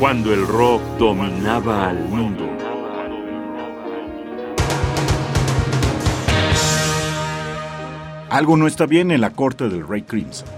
cuando el rock dominaba al mundo. Algo no está bien en la corte del Rey Crimson.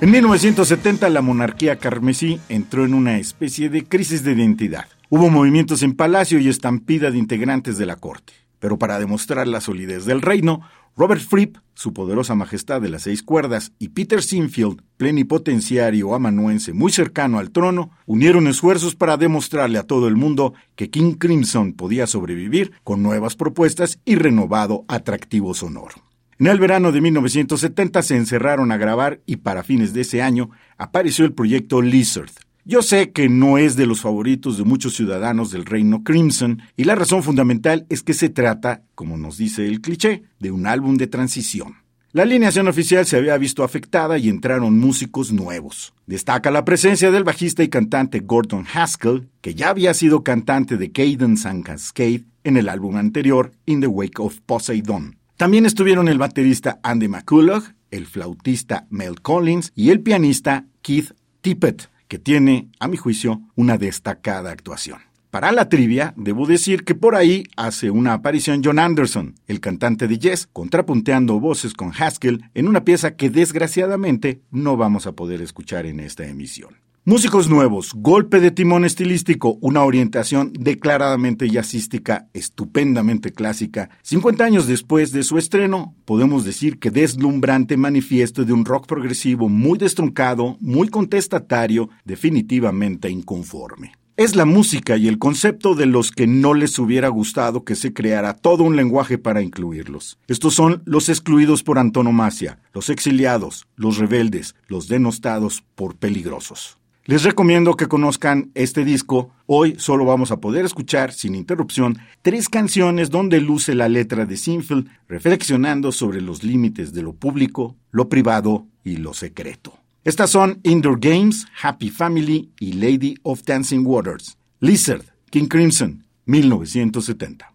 En 1970 la monarquía carmesí entró en una especie de crisis de identidad. Hubo movimientos en palacio y estampida de integrantes de la corte. Pero para demostrar la solidez del reino, Robert Fripp, su poderosa majestad de las seis cuerdas, y Peter Sinfield, plenipotenciario amanuense muy cercano al trono, unieron esfuerzos para demostrarle a todo el mundo que King Crimson podía sobrevivir con nuevas propuestas y renovado atractivo sonoro. En el verano de 1970 se encerraron a grabar y para fines de ese año apareció el proyecto Lizard. Yo sé que no es de los favoritos de muchos ciudadanos del reino Crimson y la razón fundamental es que se trata, como nos dice el cliché, de un álbum de transición. La alineación oficial se había visto afectada y entraron músicos nuevos. Destaca la presencia del bajista y cantante Gordon Haskell, que ya había sido cantante de Cadence and Cascade en el álbum anterior In the Wake of Poseidon. También estuvieron el baterista Andy McCullough, el flautista Mel Collins y el pianista Keith Tippett, que tiene, a mi juicio, una destacada actuación. Para la trivia, debo decir que por ahí hace una aparición John Anderson, el cantante de Yes, contrapunteando voces con Haskell en una pieza que desgraciadamente no vamos a poder escuchar en esta emisión. Músicos nuevos, golpe de timón estilístico, una orientación declaradamente jazzística, estupendamente clásica. 50 años después de su estreno, podemos decir que deslumbrante manifiesto de un rock progresivo muy destruncado, muy contestatario, definitivamente inconforme. Es la música y el concepto de los que no les hubiera gustado que se creara todo un lenguaje para incluirlos. Estos son los excluidos por antonomasia, los exiliados, los rebeldes, los denostados por peligrosos. Les recomiendo que conozcan este disco. Hoy solo vamos a poder escuchar, sin interrupción, tres canciones donde luce la letra de Sinfield, reflexionando sobre los límites de lo público, lo privado y lo secreto. Estas son Indoor Games, Happy Family y Lady of Dancing Waters. Lizard, King Crimson, 1970.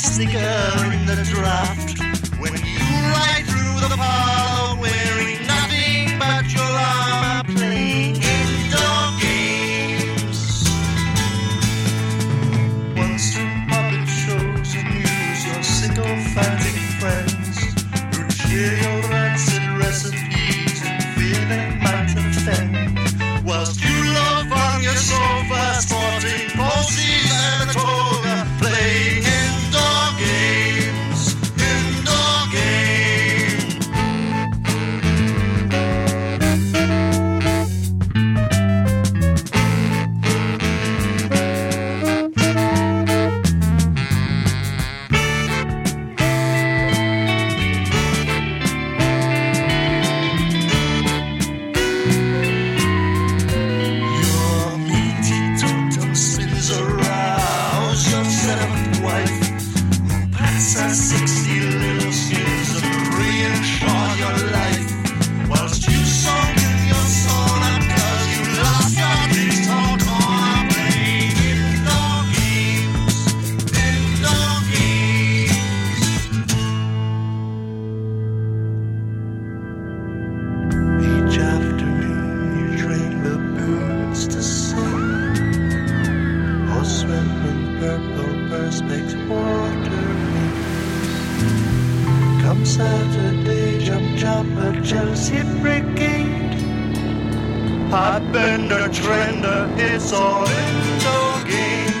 cigar in the draft. Hotbender, trender, it's all in the game.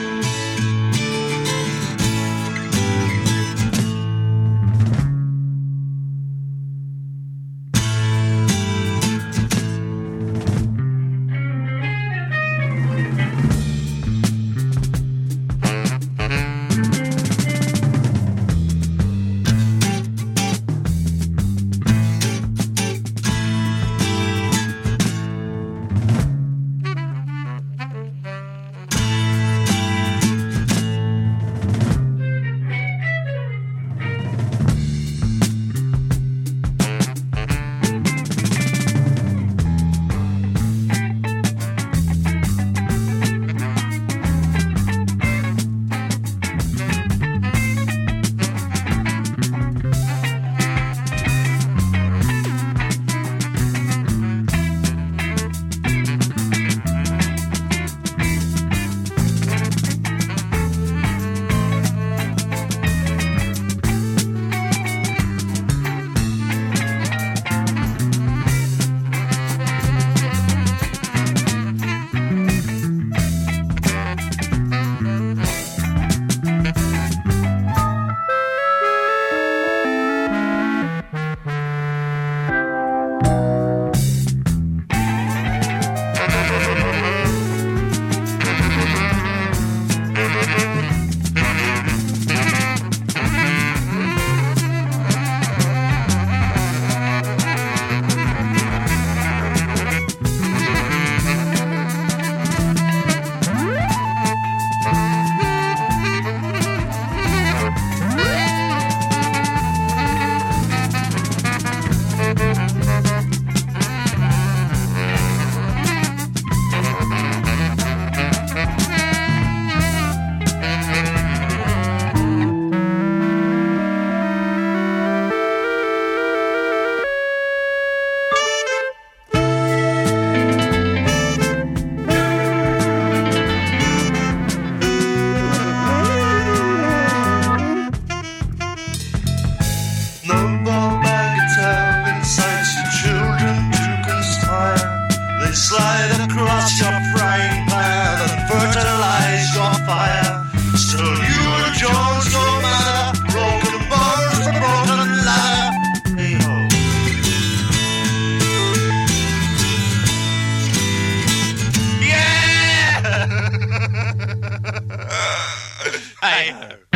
I know.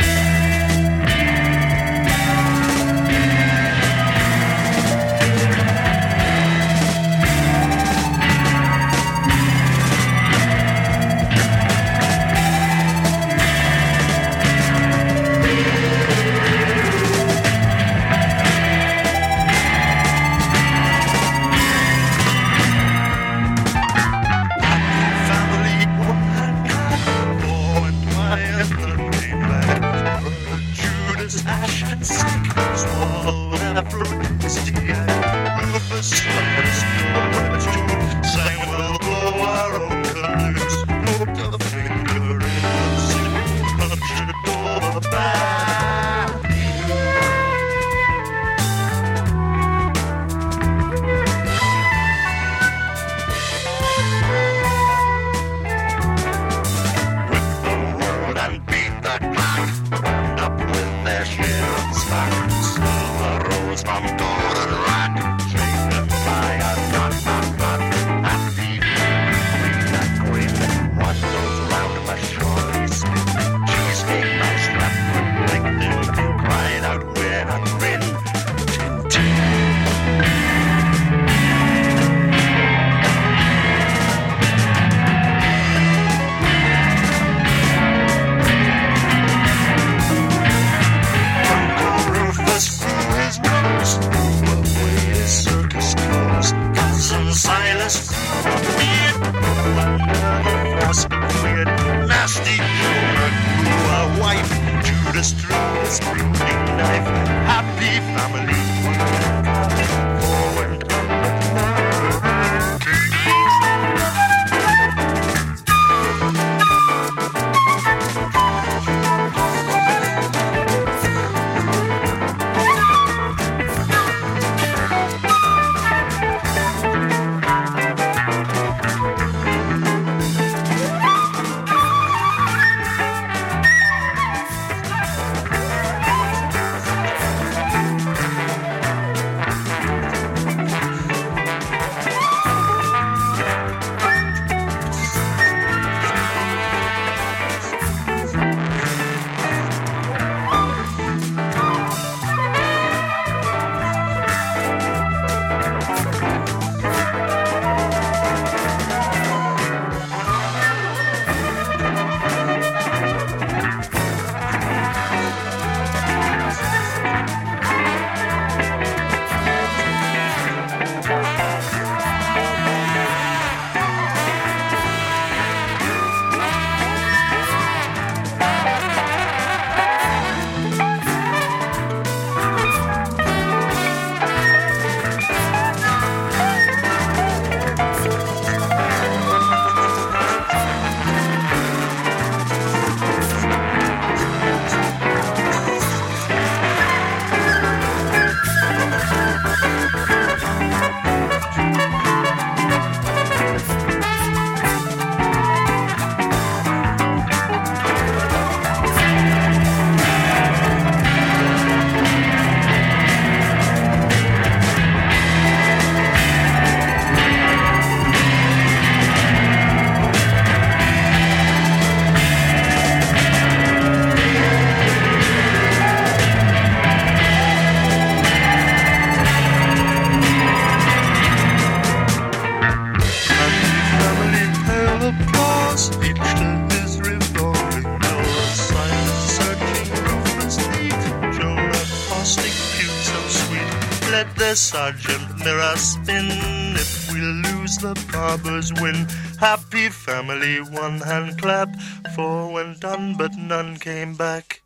Mirror spin. If we lose, the barbers win. Happy family, one hand clap Four went on, but none came back.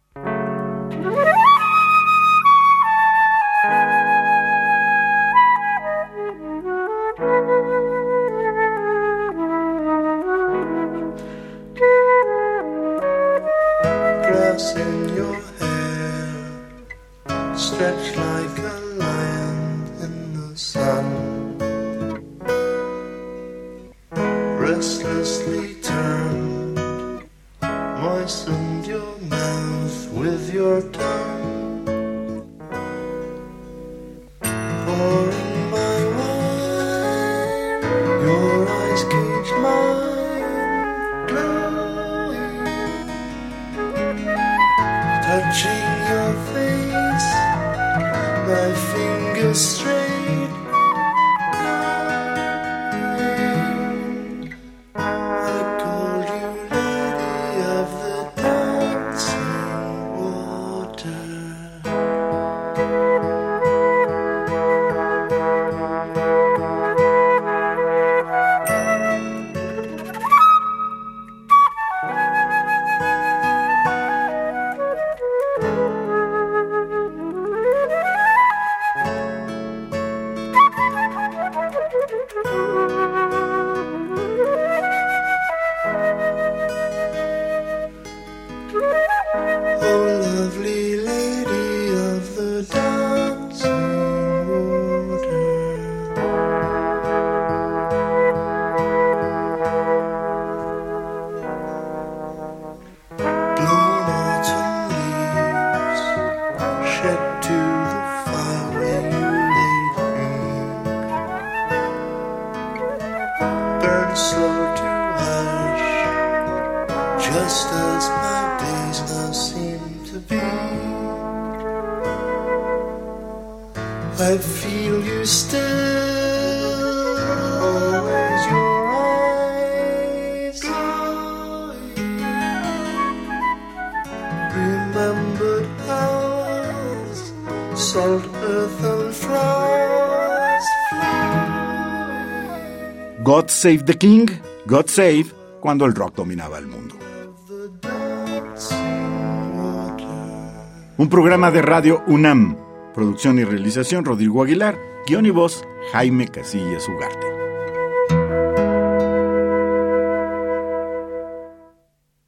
Restlessly turned, moistened shed to the fire where you laid me. Burn slow to ash, just as my days now seem to be. I feel you still, always your eyes. Remembered hours, God Save the King, God Save, cuando el rock dominaba el mundo. Un programa de radio UNAM. Producción y realización Rodrigo Aguilar. Guión y voz Jaime Casillas Ugarte.